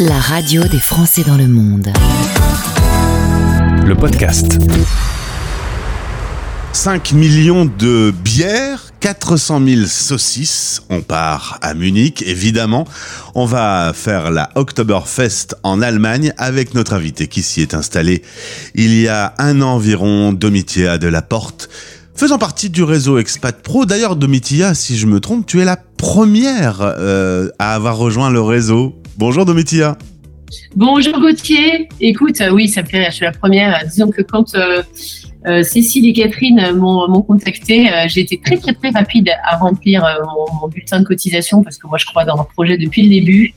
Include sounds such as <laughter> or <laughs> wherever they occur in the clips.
La radio des Français dans le monde. Le podcast. 5 millions de bières, 400 000 saucisses. On part à Munich, évidemment. On va faire la Oktoberfest en Allemagne avec notre invité qui s'y est installé il y a un an environ, Domitia de la Porte. Faisant partie du réseau Expat Pro, d'ailleurs Domitia, si je me trompe, tu es la première euh, à avoir rejoint le réseau. Bonjour Domitia. Bonjour Gauthier. Écoute, euh, oui, ça me fait rire, je suis la première. Disons que quand euh, euh, Cécile et Catherine m'ont contacté. Euh, j'ai été très très rapide à remplir euh, mon, bulletin de cotisation parce que moi je crois dans leur projet depuis le début.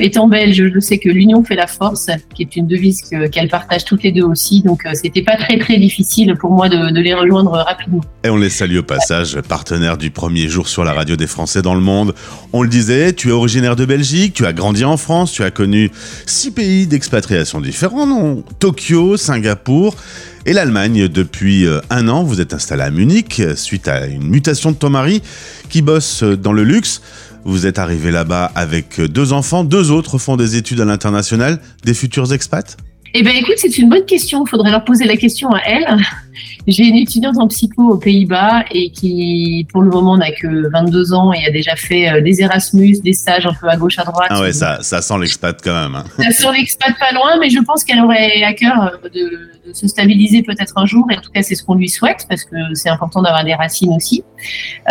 étant belge, je sais que l'union fait la force, qui est une devise qu'elles partagent toutes les deux aussi. Donc c'était pas très très difficile pour moi de, de, les rejoindre rapidement. Et on les salue au passage, partenaire du premier jour sur la radio des Français dans le monde. On le disait, tu es originaire de Belgique, tu as grandi en France, tu as connu six pays d'expatriation différents, non Tokyo, Singapour et l'Allemagne. Depuis euh, un an, vous êtes installé à Munich suite à une mutation de ton mari qui bosse euh, dans le luxe. Vous êtes arrivé là-bas avec euh, deux enfants, deux autres font des études à l'international, des futurs expats? Eh bien écoute, c'est une bonne question, il faudrait leur poser la question à elles. J'ai une étudiante en psycho aux Pays-Bas et qui, pour le moment, n'a que 22 ans et a déjà fait euh, des Erasmus, des stages un peu à gauche, à droite. Ah ouais, ça, ça sent l'expat quand même. Hein. Ça sent l'expat pas loin, mais je pense qu'elle aurait à cœur euh, de, de se stabiliser peut-être un jour. Et en tout cas, c'est ce qu'on lui souhaite parce que c'est important d'avoir des racines aussi.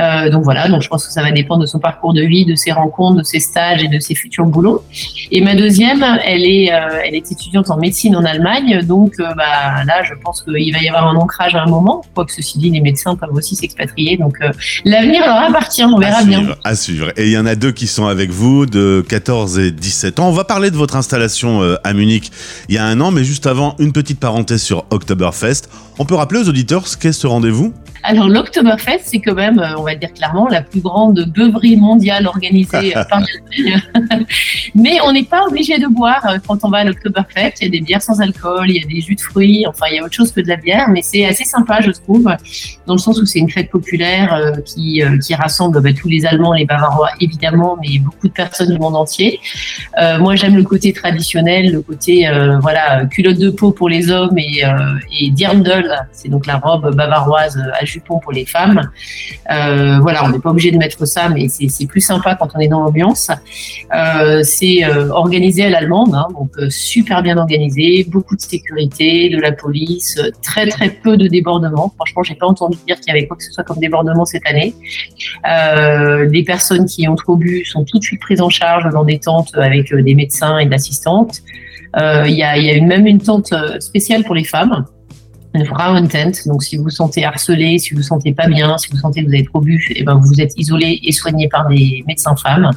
Euh, donc voilà, donc je pense que ça va dépendre de son parcours de vie, de ses rencontres, de ses stages et de ses futurs boulots. Et ma deuxième, elle est, euh, elle est étudiante en médecine en Allemagne. Donc bah, là, je pense qu'il va y avoir un ancrage à un moment. Quoique ceci dit, les médecins peuvent aussi s'expatrier. Donc euh, l'avenir leur appartient, on verra bien. À suivre. Et il y en a deux qui sont avec vous, de 14 et 17 ans. On va parler de votre installation euh, à Munich il y a un an, mais juste avant, une petite parenthèse sur Oktoberfest. On peut rappeler aux auditeurs ce qu'est ce rendez-vous? Alors, l'Oktoberfest, c'est quand même, euh, on va dire clairement, la plus grande beuverie mondiale organisée euh, par. <laughs> Mais on n'est pas obligé de boire euh, quand on va à l'Oktoberfest. Il y a des bières sans alcool, il y a des jus de fruits, enfin, il y a autre chose que de la bière, mais c'est assez sympa, je trouve, dans le sens où c'est une fête populaire qui, rassemble bah, tous les Allemands, les Bavarois, évidemment, mais beaucoup de personnes du monde entier. moi, j'aime le côté traditionnel, le côté, voilà, culotte de peau pour les hommes et, dirndl, c'est donc la robe bavaroise pour les femmes. Euh, voilà, on n'est pas obligé de mettre ça, mais c'est plus sympa quand on est dans l'ambiance. Euh, c'est euh, organisé à l'allemande, hein, donc super bien organisé, beaucoup de sécurité, de la police, très très peu de débordements. Franchement, j'ai pas entendu dire qu'il y avait quoi que ce soit comme débordement cette année. les personnes qui ont trop bu sont tout de suite prises en charge dans des tentes avec des médecins et d'assistantes. Il y, a, y a même une tente spéciale pour les femmes une tent. Donc, si vous vous sentez harcelé, si vous vous sentez pas bien, si vous sentez que vous avez trop bu, et eh ben, vous êtes isolé et soigné par des médecins femmes.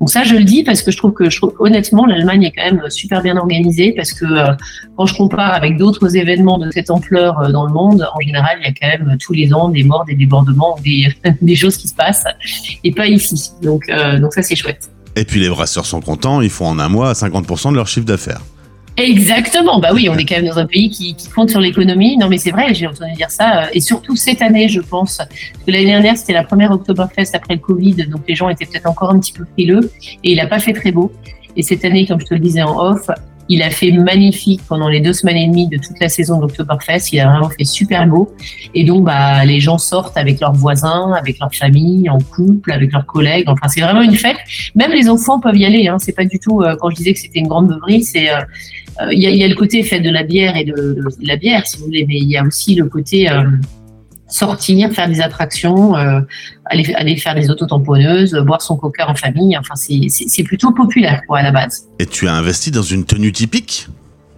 Donc, ça, je le dis parce que je trouve que, honnêtement, l'Allemagne est quand même super bien organisée parce que euh, quand je compare avec d'autres événements de cette ampleur euh, dans le monde, en général, il y a quand même tous les ans des morts, des débordements, <laughs> des, choses qui se passent et pas ici. Donc, euh, donc ça, c'est chouette. Et puis, les brasseurs sont contents, ils font en un mois 50% de leur chiffre d'affaires. Exactement, bah oui, on est quand même dans un pays qui, compte sur l'économie. Non, mais c'est vrai, j'ai entendu dire ça. Euh, et surtout cette année, je pense. que l'année dernière, c'était la première Oktoberfest après le Covid, donc les gens étaient peut-être encore un petit peu frileux. Et il n'a pas fait très beau. Et cette année, comme je te le disais en off, il a fait magnifique pendant les deux semaines et demie de toute la saison d'Oktoberfest. Il a vraiment fait super beau. Et donc, bah, les gens sortent avec leurs voisins, avec leur famille, en couple, avec leurs collègues. Enfin, c'est vraiment une fête. Même les enfants peuvent y aller. Hein. C'est pas du tout, euh, quand je disais que c'était une grande beuverie, c'est, euh, il y, a, le côté fait de la bière et de, la bière, si vous voulez, mais il y a aussi le côté sortir, faire des attractions, euh, aller, aller faire des autotamponneuses, boire son coca en famille. Enfin, c'est plutôt populaire quoi, à la base. Et tu as investi dans une tenue typique?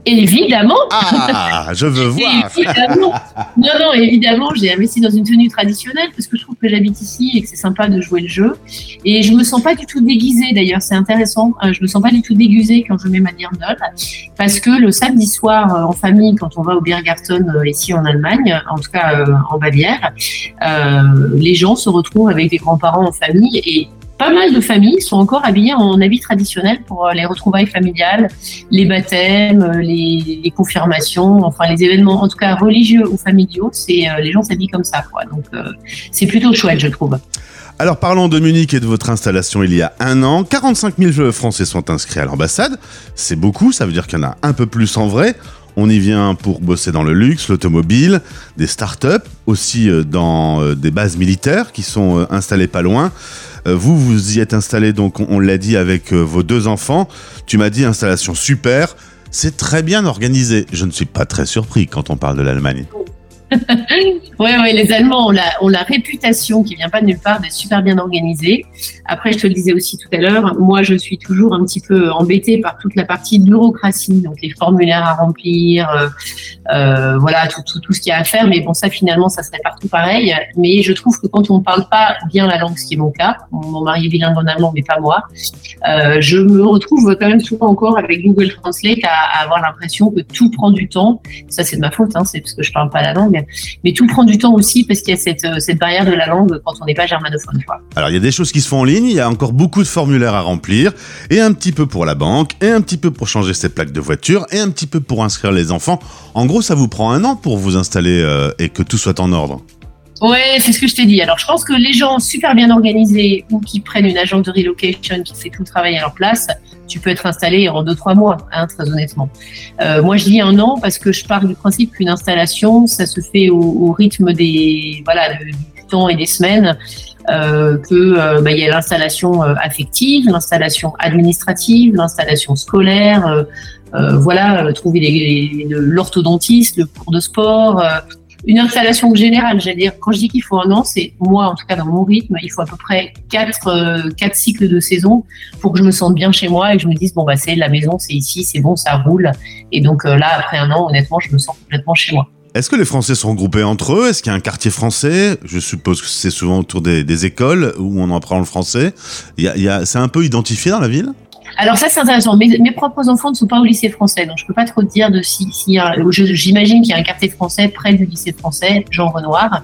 Évidemment. Ah, je veux <laughs> voir. évidemment. Non, non, évidemment, j'ai investi dans une tenue traditionnelle parce que je trouve que j'habite ici et que c'est sympa de jouer le jeu. Et je me sens pas du tout déguisée d'ailleurs, c'est intéressant. Euh, je me sens pas du tout déguisée quand je mets ma dirndl parce que le samedi soir euh, en famille, quand on va au Biergarten euh, ici en Allemagne, en tout cas en Bavière, les gens se retrouvent avec des grands-parents en famille et pas mal de familles sont encore habillées en habits traditionnels pour euh, les retrouvailles familiales, les baptêmes, euh, les, confirmations, enfin les événements, en tout cas religieux ou familiaux. C'est euh, les gens s'habillent comme ça. Donc c'est plutôt chouette, je trouve. Alors parlons de Munich et de votre installation il y a un an. 45 000 Français sont inscrits à l'ambassade. C'est beaucoup, ça veut dire qu'il y en a un peu plus en vrai. On y vient pour bosser dans le luxe, l'automobile, des startups, aussi dans des bases militaires qui sont installées pas loin. Vous, vous y êtes installé, donc on l'a dit, avec vos deux enfants. Tu m'as dit installation super. C'est très bien organisé. Je ne suis pas très surpris quand on parle de l'Allemagne. <laughs> oui, ouais, les Allemands ont la, réputation qui vient pas de nulle part d'être super bien organisés. Après, je te le disais aussi tout à l'heure, moi, je suis toujours un petit peu embêtée par toute la partie bureaucratie, donc les formulaires à remplir, euh, euh, voilà, tout, ce qu'il y a à faire. Mais bon, ça, finalement, ça serait partout pareil. Mais je trouve que quand on ne parle pas bien la langue, ce qui est mon cas, mon mari est bilingue en allemand, mais pas moi, euh, je me retrouve quand même souvent encore avec Google Translate à, à avoir l'impression que tout prend du temps. Ça, c'est de ma faute, hein, c'est parce que je parle pas la langue. Mais tout prend du temps aussi parce qu'il y a cette, euh, barrière de la langue quand on n'est pas germanophone. Alors il y a des choses qui se font en ligne, il y a encore beaucoup de formulaires à remplir, et un petit peu pour la banque, et un petit peu pour changer ses plaques de voiture, et un petit peu pour inscrire les enfants. En gros, ça vous prend un an pour vous installer euh, et que tout soit en ordre. Ouais, c'est ce que je t'ai dit. Alors, je pense que les gens super bien organisés ou qui prennent une agence de relocation qui fait tout le travail à leur place, tu peux être installé en deux trois mois, hein, très honnêtement. Euh, moi, je dis un an parce que je pars du principe qu'une installation, ça se fait au, rythme des voilà du temps et des semaines. Euh, que euh, bah, il y a l'installation euh, affective, l'installation administrative, l'installation scolaire. Voilà, trouver l'orthodontiste, le cours de sport, une installation générale, j'allais dire, quand je dis qu'il faut un an, c'est moi, en tout cas dans mon rythme, il faut à peu près quatre, euh, quatre cycles de saison pour que je me sente bien chez moi et que je me dise, bon, bah, c'est la maison, c'est ici, c'est bon, ça roule. Et donc euh, là, après un an, honnêtement, je me sens complètement chez moi. Est-ce que les Français sont regroupés entre eux? Est-ce qu'il y a un quartier français? Je suppose que c'est souvent autour des, écoles où on apprend le français. Y a, c'est un peu identifié dans la ville? Alors ça c'est intéressant. Mes, mes, propres enfants ne sont pas au lycée français, donc je peux pas trop dire de si, si j'imagine qu'il y a un quartier français près du lycée français, Jean Renoir,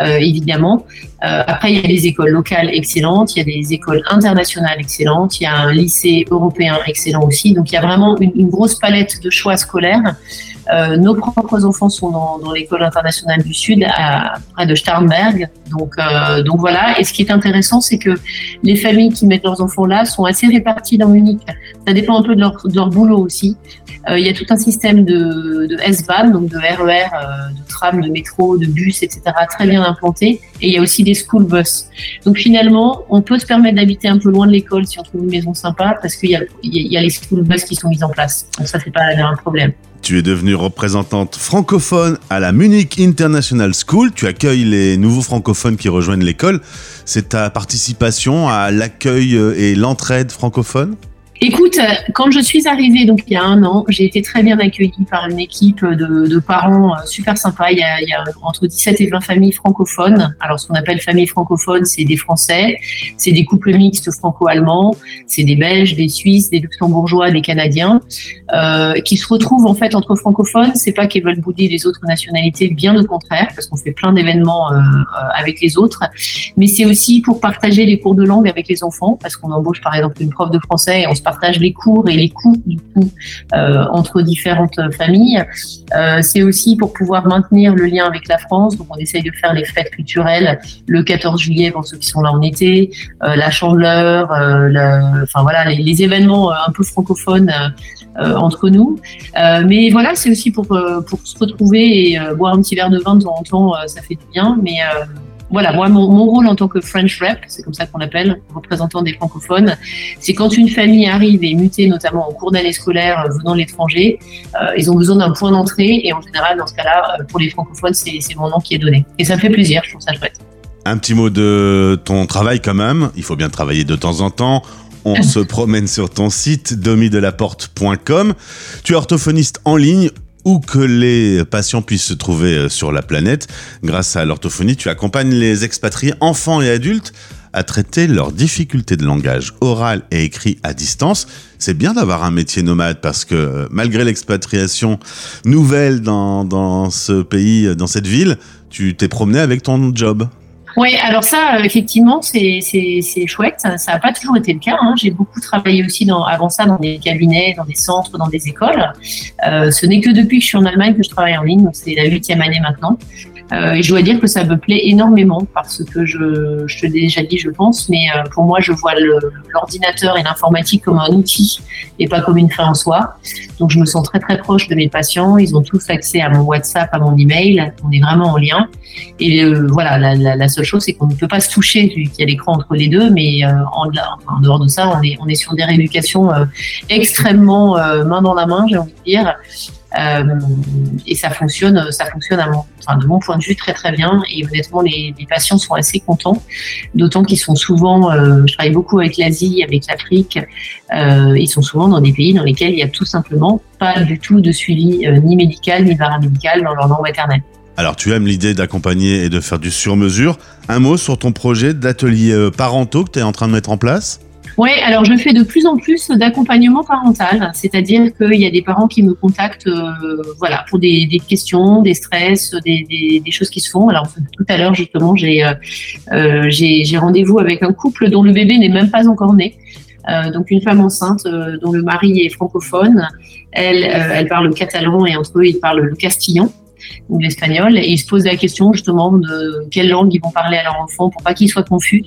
euh, évidemment. Euh, après il y a des écoles locales excellentes, il y a des écoles internationales excellentes, il y a un lycée européen excellent aussi. Donc il y a vraiment une grosse palette de choix scolaires. Euh, nos propres enfants sont dans, l'école internationale du Sud, près de Starnberg. Donc, euh, donc voilà. Et ce qui est intéressant, c'est que les familles qui mettent leurs enfants là sont assez réparties dans Munich. Ça dépend un peu de leur, boulot aussi. Euh, il y a tout un système de, S-Bahn, donc de RER, euh, de tram, de métro, de bus, etc., très bien implanté. Et il y a aussi des school bus. Donc finalement, on peut se permettre d'habiter un peu loin de l'école si on trouve une maison sympa, parce qu'il y a, il y a les school bus qui sont mis en place. Donc ça, c'est pas un problème. Tu es devenue représentante francophone à la Munich International School. Tu accueilles les nouveaux francophones qui rejoignent l'école. C'est ta participation à l'accueil et l'entraide francophone? Écoute, quand je suis arrivée, donc il y a un an, j'ai été très bien accueillie par une équipe de, parents euh, super sympas. Il y, a, entre 17 et 20 familles francophones. Alors, ce qu'on appelle famille francophone, c'est des Français, c'est des couples mixtes franco-allemands, c'est des Belges, des Suisses, des Luxembourgeois, des Canadiens, euh, qui se retrouvent en fait entre francophones. C'est pas qu'ils veulent bouder les autres nationalités, bien au contraire, parce qu'on fait plein d'événements euh, euh, avec les autres. Mais c'est aussi pour partager les cours de langue avec les enfants, parce qu'on embauche par exemple une prof de français et on se partage les cours et les coûts du coup euh, entre différentes familles. Euh, c'est aussi pour pouvoir maintenir le lien avec la France. Donc on essaye de faire les fêtes culturelles le 14 juillet pour ceux qui sont là en été, euh, la Chandeleur, euh, enfin voilà les, les, événements un peu francophones entre nous. mais voilà, c'est aussi pour pour se retrouver et boire un petit verre de vin de temps en temps, ça fait du bien. Mais voilà, moi, mon, mon, rôle en tant que French Rep, c'est comme ça qu'on l'appelle, représentant des francophones, c'est quand une famille arrive et est mutée, notamment en cours d'année scolaire euh, venant de l'étranger, euh, ils ont besoin d'un point d'entrée et en général, dans ce cas-là, euh, pour les francophones, c'est mon nom qui est donné. Et ça me fait plaisir, je trouve ça chouette. Un petit mot de ton travail quand même, il faut bien travailler de temps en temps. On <laughs> se promène sur ton site domidelaporte.com. Tu es orthophoniste en ligne où que les patients puissent se trouver euh, sur la planète. Grâce à l'orthophonie, tu accompagnes les expatriés, enfants et adultes, à traiter leurs difficultés de langage oral et écrit à distance. C'est bien d'avoir un métier nomade parce que euh, malgré l'expatriation nouvelle dans, dans ce pays, dans cette ville, tu t'es promené avec ton job. Oui, alors ça, euh, effectivement, c'est chouette. Ça n'a pas toujours été le cas. Hein. J'ai beaucoup travaillé aussi dans, avant ça dans des cabinets, dans des centres, dans des écoles. Euh, ce n'est que depuis que je suis en Allemagne que je travaille en ligne. C'est la huitième année maintenant. Euh, et je dois dire que ça me plaît énormément parce que je, je te l'ai déjà dit, je pense, mais euh, pour moi, je vois l'ordinateur et l'informatique comme un outil et pas comme une fin en soi. Donc, je me sens très très proche de mes patients. Ils ont tous accès à mon WhatsApp, à mon email. On est vraiment en lien. Et euh, voilà, la, la, la, seule chose, c'est qu'on ne peut pas se toucher vu qu'il y a l'écran entre les deux, mais en, en, dehors de ça, on est, on est sur des rééducations extrêmement main dans la main, j'ai envie de dire. Euh, et ça fonctionne, ça fonctionne à mon, de mon point de vue très très bien. Et honnêtement, les, patients sont assez contents, d'autant qu'ils sont souvent, euh, je travaille beaucoup avec l'Asie, avec l'Afrique, euh, ils sont souvent dans des pays dans lesquels il y a tout simplement pas du tout de suivi ni médical ni paramédical dans leur langue maternelle. Alors tu aimes l'idée d'accompagner et de faire du sur-mesure. Un mot sur ton projet d'atelier parentaux que tu es en train de mettre en place? Oui, alors je fais de plus en plus d'accompagnement parental, c'est-à-dire qu'il y a des parents qui me contactent euh, voilà, pour des, questions, des stress, des, choses qui se font. Alors tout à l'heure, justement, j'ai euh, euh j'ai rendez-vous avec un couple dont le bébé n'est même pas encore né. Donc une femme enceinte dont le mari est francophone, elle, elle parle le catalan et entre eux ils parlent le castillan ou l'espagnol, et ils se posent la question justement de quelle langue ils vont parler à leur enfant pour pas qu'ils soient confus.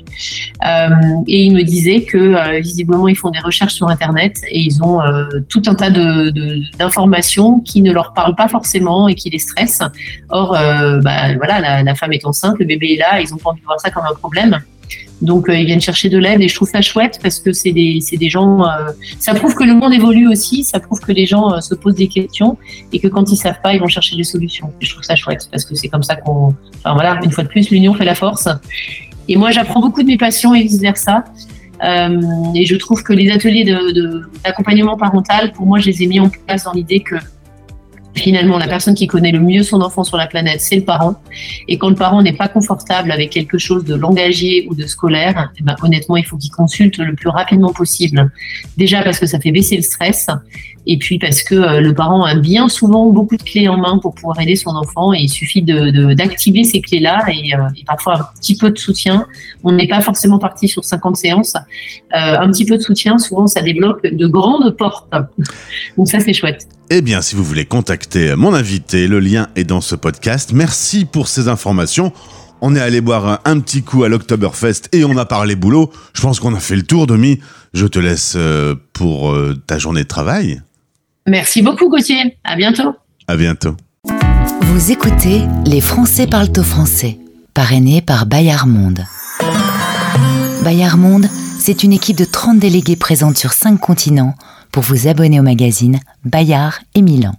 Euh, et ils me disaient que euh, visiblement ils font des recherches sur Internet et ils ont euh, tout un tas d'informations de, qui ne leur parlent pas forcément et qui les stressent. Or, bah, voilà, la, la, femme est enceinte, le bébé est là, ils ont pas envie de voir ça comme un problème. Donc euh, ils viennent chercher de l'aide et je trouve ça chouette parce que c'est des, des gens. Euh, ça prouve que le monde évolue aussi, ça prouve que les gens euh, se posent des questions et que quand ils savent pas, ils vont chercher des solutions. Et je trouve ça chouette parce que c'est comme ça qu'on. Enfin voilà, une fois de plus, l'union fait la force. Et moi, j'apprends beaucoup de mes patients et vice versa. Euh, et je trouve que les ateliers d'accompagnement de, parental, pour moi, je les ai mis en place dans l'idée que Finalement, la personne qui connaît le mieux son enfant sur la planète, c'est le parent. Et quand le parent n'est pas confortable avec quelque chose de langagier ou de scolaire, eh ben, honnêtement, il faut qu'il consulte le plus rapidement possible. Déjà parce que ça fait baisser le stress et puis parce que euh, le parent a bien souvent beaucoup de clés en main pour pouvoir aider son enfant et il suffit d'activer de, ces clés-là et, euh, et, parfois un petit peu de soutien. On n'est pas forcément parti sur 50 séances. Euh, un petit peu de soutien, souvent ça débloque de grandes portes. Donc ça c'est chouette. Eh bien, si vous voulez contacter mon invité, le lien est dans ce podcast. Merci pour ces informations. On est allé boire un, petit coup à l'Octoberfest et on a parlé boulot. Je pense qu'on a fait le tour, Demi. Je te laisse pour ta journée de travail. Merci beaucoup, Gauthier. À bientôt. À bientôt. Vous écoutez Les Français parlent au français, parrainé par Bayard Monde. Bayard Monde, c'est une équipe de 30 délégués présentes sur 5 continents pour vous abonner au magazine Bayard et Milan.